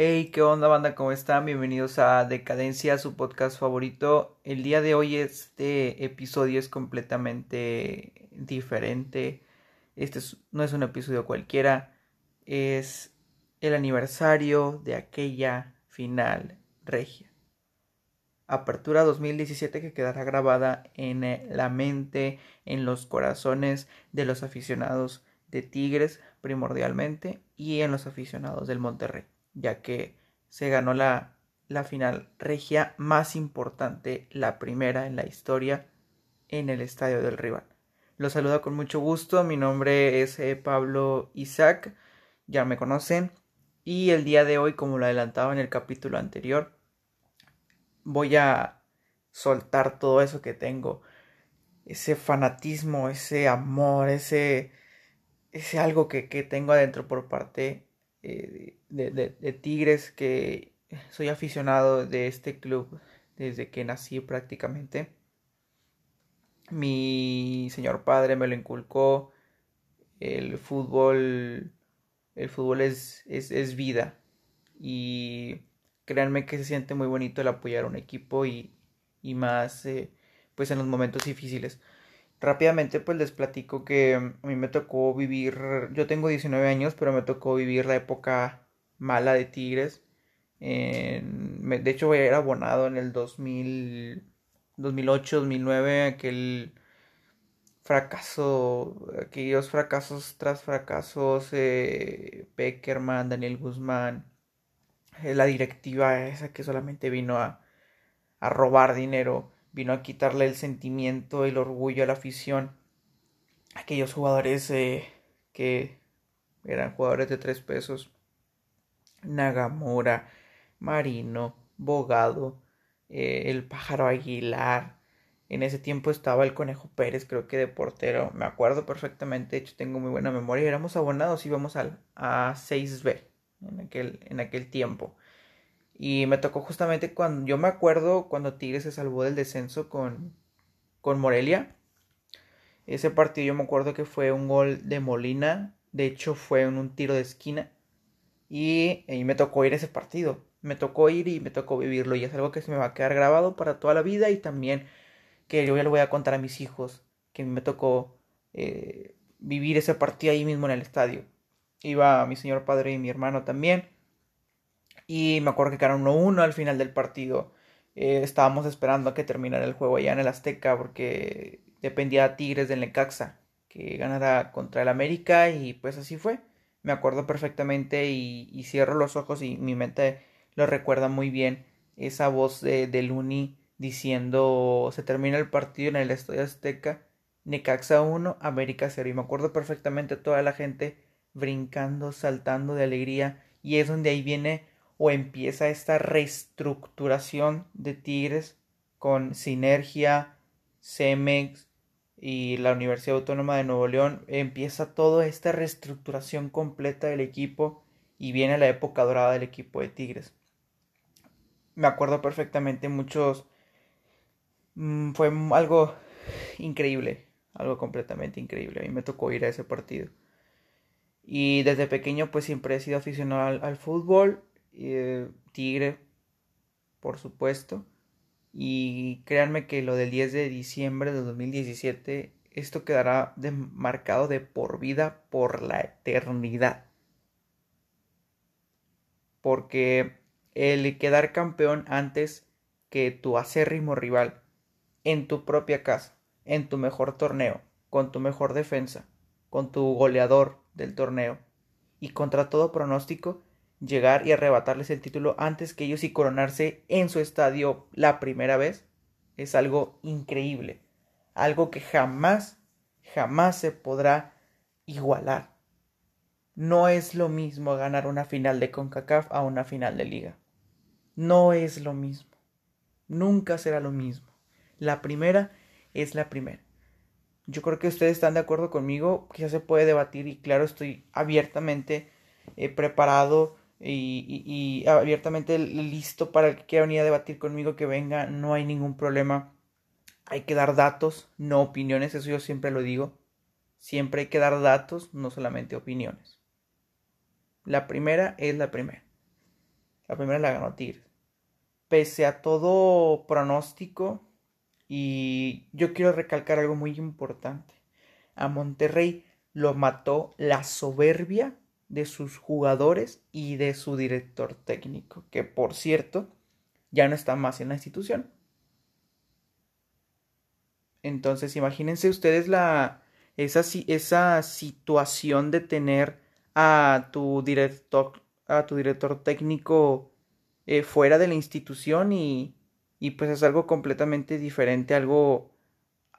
Hey, ¿qué onda banda? ¿Cómo están? Bienvenidos a Decadencia, su podcast favorito. El día de hoy este episodio es completamente diferente. Este no es un episodio cualquiera, es el aniversario de aquella final regia. Apertura 2017 que quedará grabada en la mente, en los corazones de los aficionados de Tigres primordialmente y en los aficionados del Monterrey ya que se ganó la, la final regia más importante, la primera en la historia, en el estadio del rival. Los saludo con mucho gusto, mi nombre es eh, Pablo Isaac, ya me conocen, y el día de hoy, como lo adelantaba en el capítulo anterior, voy a soltar todo eso que tengo, ese fanatismo, ese amor, ese, ese algo que, que tengo adentro por parte eh, de, Tigres, que soy aficionado de este club desde que nací prácticamente. Mi señor padre me lo inculcó. El fútbol, el fútbol es, es, vida. Y créanme que se siente muy bonito el apoyar a un equipo y, y más eh, pues en los momentos difíciles. Rápidamente pues les platico que a mí me tocó vivir, yo tengo 19 años, pero me tocó vivir la época mala de Tigres. de hecho voy a ir abonado en el 2000, 2008, 2009, aquel fracaso, aquellos fracasos tras fracasos, eh, Daniel Guzmán, eh, la directiva esa que solamente vino a, a robar dinero vino a quitarle el sentimiento, el orgullo a la afición. Aquellos jugadores eh, que eran jugadores de tres pesos. Nagamura, Marino, Bogado, eh, el pájaro Aguilar. En ese tiempo estaba el Conejo Pérez, creo que de portero. Me acuerdo perfectamente, de hecho tengo muy buena memoria. Éramos abonados, íbamos al, a 6B en aquel, en aquel tiempo. Y me tocó justamente cuando, yo me acuerdo cuando Tigres se salvó del descenso con, con Morelia. Ese partido yo me acuerdo que fue un gol de Molina, de hecho fue en un tiro de esquina. Y, me tocó ir a ese partido. Me tocó ir y me tocó vivirlo. Y es algo que se me va a quedar grabado para toda la vida. Y también que yo ya lo voy a contar a mis hijos. Que me tocó eh, vivir ese partido ahí mismo en el estadio. Iba mi señor padre y mi hermano también. Y me acuerdo que quedaron 1-1 al final del partido. Eh, estábamos esperando a que terminara el juego allá en el Azteca porque dependía a Tigres del Necaxa que ganara contra el América y pues así fue. Me acuerdo perfectamente y, cierro los ojos y mi mente lo recuerda muy bien esa voz de, de Luni diciendo se termina el partido en el Estadio Azteca, Necaxa 1, América 0 y me acuerdo perfectamente toda la gente brincando, saltando de alegría y es donde ahí viene o empieza esta reestructuración de Tigres con Sinergia, Cemex y la Universidad Autónoma de Nuevo León, empieza toda esta reestructuración completa del equipo y viene la época dorada del equipo de Tigres. Me acuerdo perfectamente muchos... Mm, fue algo increíble, algo completamente increíble. A mí me tocó ir a ese partido. Y desde pequeño pues siempre he sido aficionado al fútbol eh, Tigre, por supuesto. Y créanme que lo del 10 de diciembre de 2017, esto quedará marcado de por vida, por la eternidad. Porque el quedar campeón antes que tu acérrimo rival, en tu propia casa, en tu mejor torneo, con tu mejor defensa, con tu goleador del torneo, y contra todo pronóstico, llegar y arrebatarles el título antes que ellos y coronarse en su estadio la primera vez es algo increíble, algo que jamás, jamás se podrá igualar. No es lo mismo ganar una final de CONCACAF a una final de liga. No es lo mismo. Nunca será lo mismo. La primera es la primera. Yo creo que ustedes están de acuerdo conmigo, ya se puede debatir y claro, estoy abiertamente eh, preparado y, abiertamente listo para el que quiera venir a debatir conmigo que venga, no hay ningún problema. Hay que dar datos, no opiniones, eso yo siempre lo digo. Siempre hay que dar datos, no solamente opiniones. La primera es la primera. La primera la ganó Tigres. Pese a todo pronóstico, y yo quiero recalcar algo muy importante. A Monterrey lo mató la soberbia de sus jugadores y de su director técnico, que por cierto ya no está más en la institución. Entonces, imagínense ustedes la, esa, esa situación de tener a tu director, a tu director técnico eh, fuera de la institución y, y pues es algo completamente diferente, algo,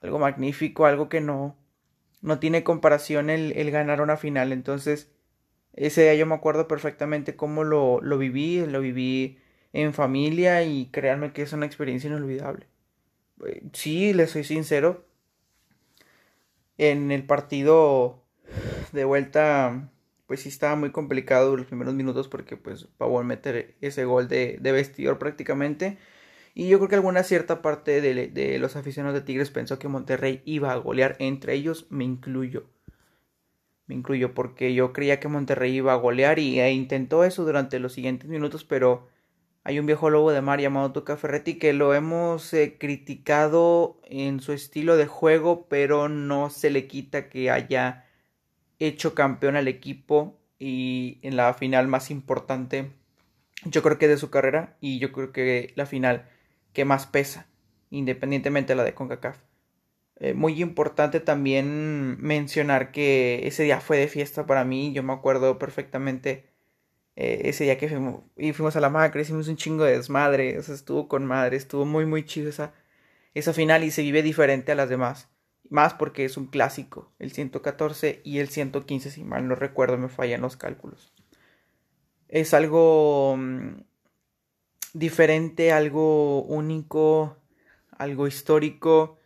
algo magnífico, algo que no, no tiene comparación el, el ganar una final. Entonces, ese día yo me acuerdo perfectamente cómo lo, lo viví, lo viví en familia y créanme que es una experiencia inolvidable. Eh, sí, les soy sincero, en el partido de vuelta, pues sí estaba muy complicado los primeros minutos porque pues Pavón meter ese gol de, de vestidor prácticamente. Y yo creo que alguna cierta parte de, de, los aficionados de Tigres pensó que Monterrey iba a golear. Entre ellos me incluyo. Me incluyo porque yo creía que Monterrey iba a golear y e intentó eso durante los siguientes minutos, pero hay un viejo lobo de mar llamado Tuca Ferretti que lo hemos eh, criticado en su estilo de juego, pero no se le quita que haya hecho campeón al equipo y en la final más importante, yo creo que de su carrera y yo creo que la final que más pesa, independientemente de la de CONCACAF. Eh, muy importante también mencionar que ese día fue de fiesta para mí. Yo me acuerdo perfectamente eh, ese día que fuimos, y fuimos a la macra, hicimos un chingo de desmadre. Estuvo con madre, estuvo muy, muy chido esa, esa final y se vive diferente a las demás. Más porque es un clásico, el 114 y el 115, si mal no recuerdo, me fallan los cálculos. Es algo mm, diferente, algo único, algo histórico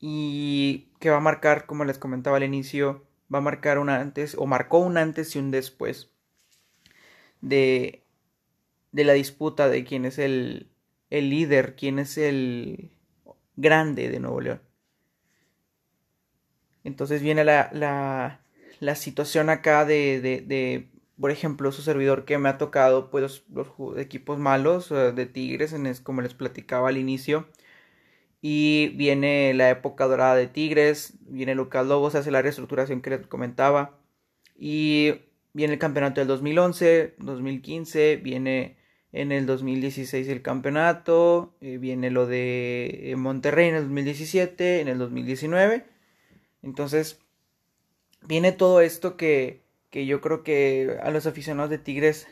y que va a marcar, como les comentaba al inicio, va a marcar un antes o marcó un antes y un después de, de la disputa de quién es el, el líder, quién es el grande de Nuevo León. Entonces viene la, la, la situación acá de, de, por ejemplo, su servidor que me ha tocado, pues los, los equipos malos de Tigres, en es, como les platicaba al inicio, y viene la época dorada de Tigres, viene Lucas Lobos, hace la reestructuración que les comentaba y viene el campeonato del 2011, 2015, viene en el 2016 el campeonato, eh, viene lo de Monterrey en el 2017, en el 2019. Entonces, viene todo esto que, que yo creo que a los aficionados de Tigres,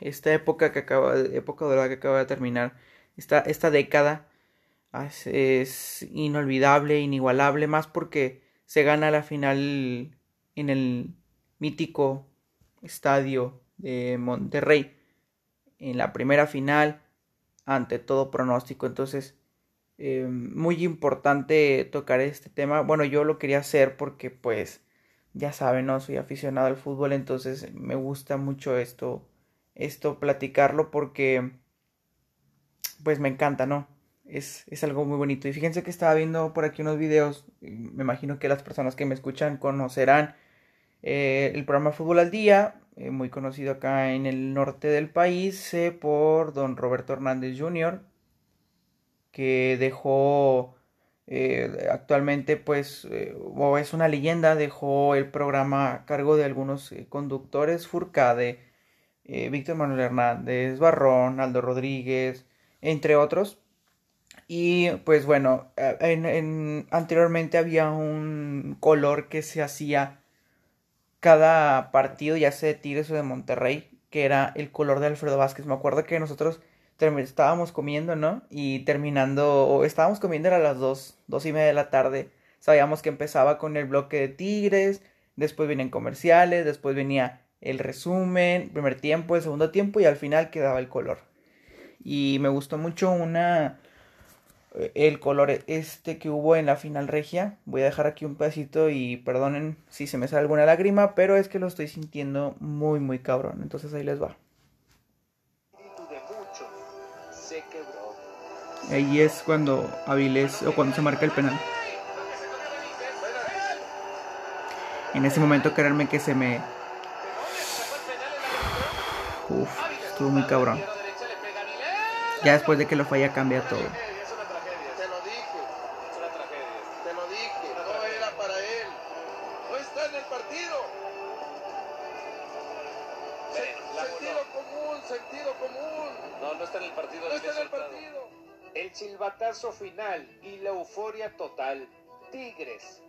esta época que acaba, época dorada que acaba de terminar, esta, esta década, es, inolvidable, inigualable, más porque se gana la final en el mítico estadio de Monterrey, en la primera final, ante todo pronóstico. Entonces, eh, muy importante tocar este tema. Bueno, yo lo quería hacer porque, pues, ya saben, no soy aficionado al fútbol, entonces me gusta mucho esto, esto platicarlo porque, pues, me encanta, ¿no? Es, es, algo muy bonito. Y fíjense que estaba viendo por aquí unos videos, me imagino que las personas que me escuchan conocerán eh, el programa Fútbol al Día, eh, muy conocido acá en el norte del país eh, por don Roberto Hernández Jr., que dejó actualmente pues o es una leyenda, dejó el programa a cargo de algunos conductores, Furcade, Víctor Manuel Hernández, Barrón, Aldo Rodríguez, entre otros y pues bueno, eh, en, en, anteriormente había un color que se hacía cada partido, ya sea de Tigres o de Monterrey, que era el color de Alfredo Vázquez. Me acuerdo que nosotros estábamos comiendo, ¿no? Y terminando, o estábamos comiendo a las dos, dos y media de la tarde. Sabíamos que empezaba con el bloque de Tigres, después venían comerciales, después venía el resumen, primer tiempo, el segundo tiempo y al final quedaba el color. Y me gustó mucho una el color este que hubo en la final regia. Voy a dejar aquí un pedacito y perdonen si se me sale alguna lágrima, pero es que lo estoy sintiendo muy, muy cabrón. Entonces ahí les va. Ahí es cuando Avilés o cuando se marca el penal. En ese momento créanme que se me... Uf, estuvo muy cabrón. Ya después de que lo falla cambia todo. Final y la euforia total. Tigres.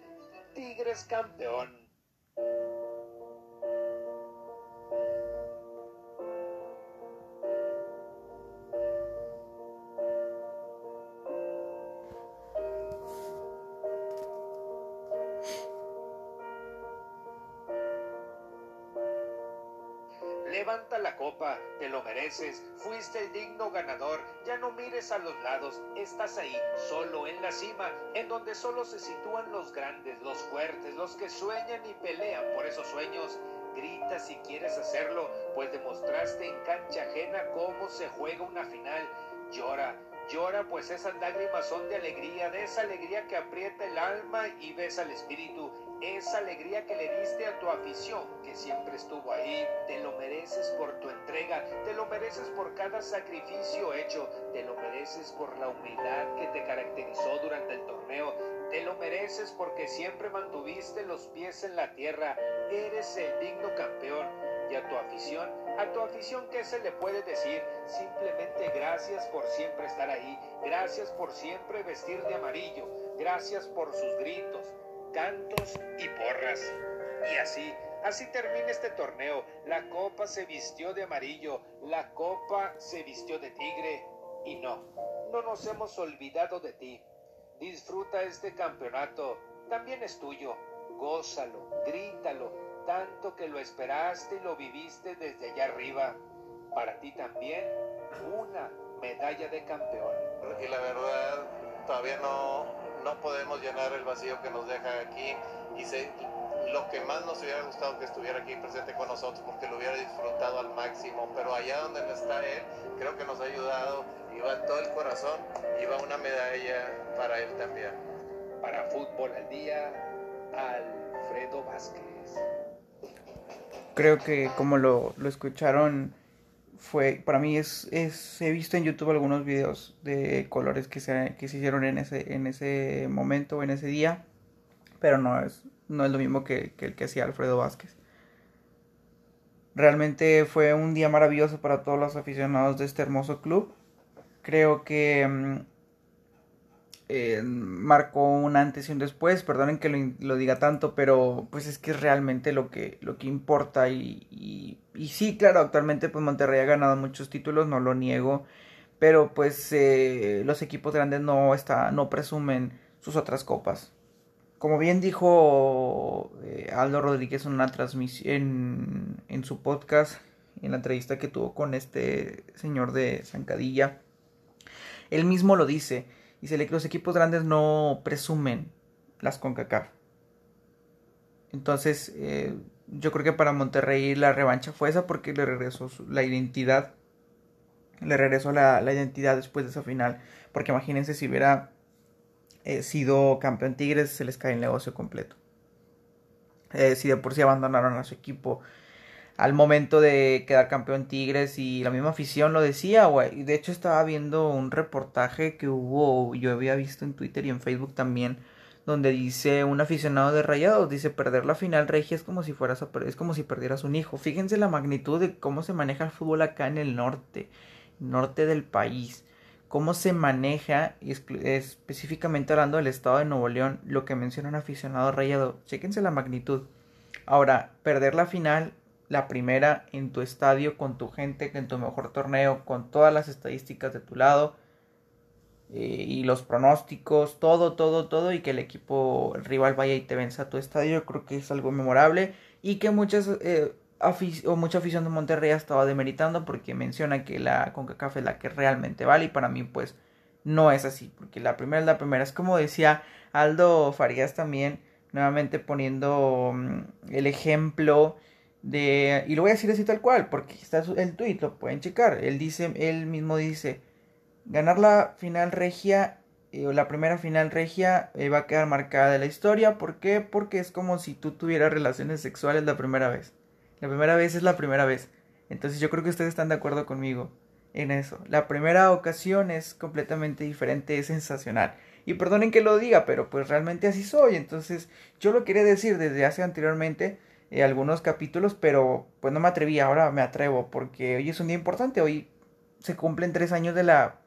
Tigres campeón. Levanta la copa, te lo mereces, fuiste el digno ganador, ya no mires a los lados, estás ahí, solo en la cima, en donde solo se sitúan los grandes, los fuertes, los que sueñan y pelean por esos sueños. Grita si quieres hacerlo, pues demostraste en cancha ajena cómo se juega una final. Llora, llora, pues esas lágrimas son de alegría, de esa alegría que aprieta el alma y besa el espíritu esa alegría que le diste a tu afición, que siempre estuvo ahí, te lo mereces mereces por cada sacrificio hecho, te lo mereces por la humildad que te caracterizó durante el torneo, te lo mereces porque siempre mantuviste los pies en la tierra, eres el digno campeón. Y a tu afición, a tu afición, ¿qué se le puede decir? Simplemente gracias por siempre estar ahí, gracias por siempre vestir de amarillo, gracias por sus gritos, cantos y porras. Y así, así termina este torneo. La copa se vistió de amarillo, la copa se vistió de tigre. Y no, no nos hemos olvidado de ti. Disfruta este campeonato, también es tuyo. Gózalo, grítalo, tanto que lo esperaste y lo viviste desde allá arriba. Para ti también, una medalla de campeón. Y la verdad, todavía no, no podemos llenar el vacío que nos deja aquí y se, lo que más nos hubiera gustado que estuviera aquí presente con nosotros porque lo hubiera disfrutado al máximo, pero allá donde no está él, creo que nos ha ayudado y va todo el corazón y va una medalla para él también. Para Fútbol al Día, Alfredo Vázquez. Creo que como lo, lo escucharon fue, para mí es, es, he visto en YouTube algunos videos de colores que se, que se hicieron en ese, en ese momento, en ese día, pero no es, no es lo mismo que, el que hacía Alfredo Vázquez. Realmente fue un día maravilloso para todos los aficionados de este hermoso club. Creo que mm, eh, marcó un antes y un después. Perdonen que lo, diga tanto, pero pues es que es realmente lo que, lo que importa. Y, y, y, sí, claro, actualmente pues Monterrey ha ganado muchos títulos, no lo niego. Pero pues eh, los equipos grandes no, está, no presumen sus otras copas. Como bien dijo eh, Aldo Rodríguez en una transmisión en, su podcast, en la entrevista que tuvo con este señor de Zancadilla, él mismo lo dice Dice que los equipos grandes no presumen las CONCACAF. Entonces, eh, yo creo que para Monterrey la revancha fue esa porque le regresó la identidad. Le regresó la, la, identidad después de esa final. Porque imagínense si hubiera eh, sido campeón Tigres, se les cae el negocio completo. Eh, si de por sí abandonaron a su equipo al momento de quedar campeón Tigres y la misma afición lo decía, güey. De hecho estaba viendo un reportaje que hubo, yo había visto en Twitter y en Facebook también, donde dice un aficionado de Rayados, dice perder la final regia es como si fueras a es como si perdieras un hijo. Fíjense la magnitud de cómo se maneja el fútbol acá en el norte, norte del país. Cómo se maneja, específicamente hablando del estado de Nuevo León, lo que menciona un aficionado rayado. Chéquense la magnitud. Ahora, perder la final la primera en tu estadio, con tu gente, en tu mejor torneo, con todas las estadísticas de tu lado eh, y los pronósticos, todo, todo, todo, y que el equipo el rival vaya y te venza a tu estadio, creo que es algo memorable y que muchas eh, o mucha afición de Monterrey ha estado demeritando porque menciona que la CONCACAF es la que realmente vale y para mí pues no es así, porque la primera es la primera, es como decía Aldo Farías también, nuevamente poniendo mm, el ejemplo de y lo voy a decir así tal cual porque está el tweet lo pueden checar. Él dice él mismo dice ganar la final regia eh, la primera final regia eh, va a quedar marcada de la historia. ¿por qué? porque es como si tú tuvieras relaciones sexuales la primera vez la primera vez es la primera vez entonces yo creo que ustedes están de acuerdo conmigo en eso. La primera ocasión es completamente diferente, es sensacional. Y perdonen que lo diga, pero pues realmente así soy. Entonces yo lo quería decir desde hace anteriormente eh, algunos capítulos, pero pues no me atreví, ahora me atrevo porque hoy es un día importante, hoy se cumplen tres años de la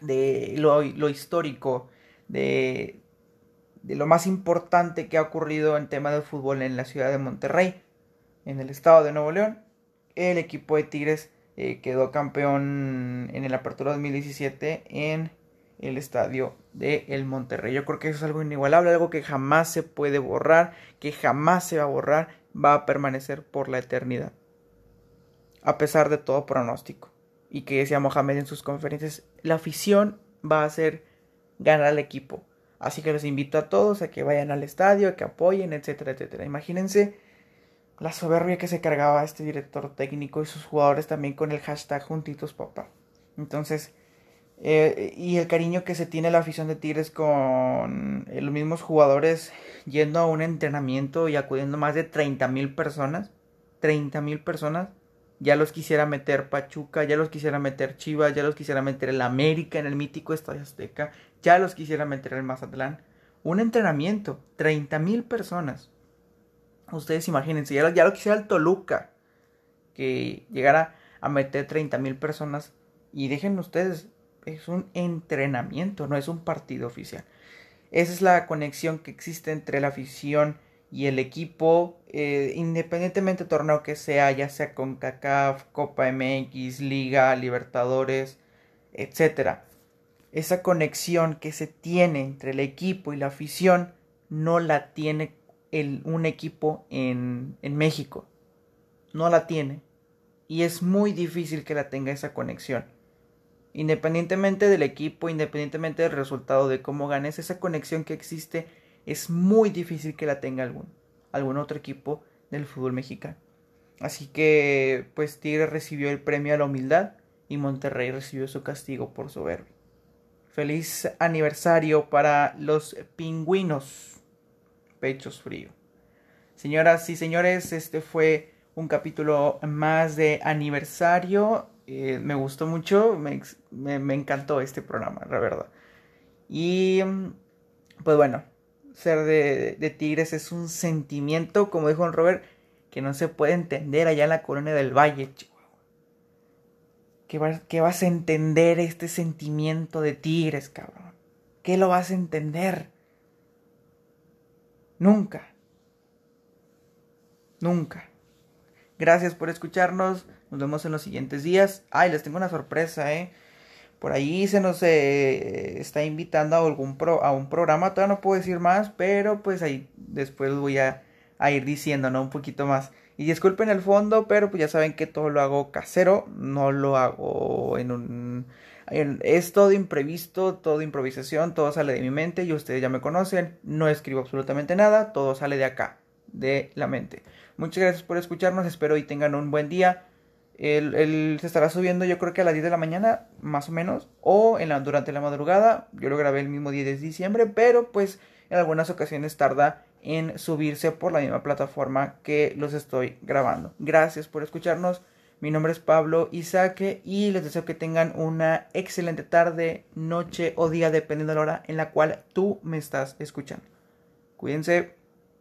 de lo, lo histórico, de, de lo más importante que ha ocurrido en tema de fútbol en la ciudad de Monterrey, en el estado de Nuevo León. El equipo de Tigres eh, quedó campeón en el Apertura 2017 en el estadio de el Monterrey. Yo creo que eso es algo inigualable, algo que jamás se puede borrar, que jamás se va a borrar, va a permanecer por la eternidad. A pesar de todo pronóstico. Y que decía Mohamed en sus conferencias, la afición va a hacer ganar al equipo. Así que los invito a todos a que vayan al estadio, a que apoyen, etcétera, etcétera. Imagínense la soberbia que se cargaba este director técnico y sus jugadores también con el hashtag juntitos papá. Entonces, eh, y el cariño que se tiene la afición de Tigres con eh, los mismos jugadores yendo a un entrenamiento y acudiendo más de 30 mil personas. 30 mil personas. Ya los quisiera meter Pachuca, ya los quisiera meter Chivas, ya los quisiera meter el América en el mítico Estadio Azteca, ya los quisiera meter el Mazatlán. Un entrenamiento, 30 mil personas. Ustedes imagínense, ya lo, ya lo quisiera el Toluca, que llegara a meter 30 mil personas. Y dejen ustedes, es un entrenamiento, no es un partido oficial. Esa es la conexión que existe entre la afición y el equipo, eh, independientemente del torneo que sea, ya sea con CACAF, Copa MX, Liga, Libertadores, etc. Esa conexión que se tiene entre el equipo y la afición no la tiene un equipo en, en México. No la tiene. Y es muy difícil que la tenga esa conexión. Independientemente del equipo, independientemente del resultado de cómo ganes, esa conexión que existe es muy difícil que la tenga algún, algún otro equipo del fútbol mexicano. Así que, pues Tigre recibió el premio a la humildad y Monterrey recibió su castigo por soberbia. Feliz aniversario para los pingüinos. Pechos frío. Señoras y señores, este fue un capítulo más de aniversario eh, me gustó mucho, me, me, encantó este programa, la verdad. Y pues bueno, ser de, de, Tigres es un sentimiento, como dijo Robert, que no se puede entender allá en la colonia del Valle, ¿Qué vas, ¿Qué vas a entender este sentimiento de Tigres, cabrón? ¿Qué lo vas a entender? Nunca. Nunca. Gracias por escucharnos. Nos vemos en los siguientes días. Ay, les tengo una sorpresa, ¿eh? Por ahí se nos eh, está invitando a, algún pro, a un programa. Todavía no puedo decir más, pero pues ahí después voy a, ir diciendo, ¿no? Un poquito más. Y disculpen el fondo, pero pues ya saben que todo lo hago casero. No lo hago en un... es todo imprevisto, todo improvisación, todo sale de mi mente y ustedes ya me conocen. No escribo absolutamente nada, todo sale de acá, de la mente. Muchas gracias por escucharnos, espero y tengan un buen día. El, se estará subiendo yo creo que a las 10 de la mañana, más o menos, o en la, durante la madrugada. Yo lo grabé el mismo día de diciembre, pero pues en algunas ocasiones tarda en subirse por la misma plataforma que los estoy grabando. Gracias por escucharnos. Mi nombre es Pablo Isaque y les deseo que tengan una excelente tarde, noche o día, dependiendo de la hora en la cual tú me estás escuchando. Cuídense.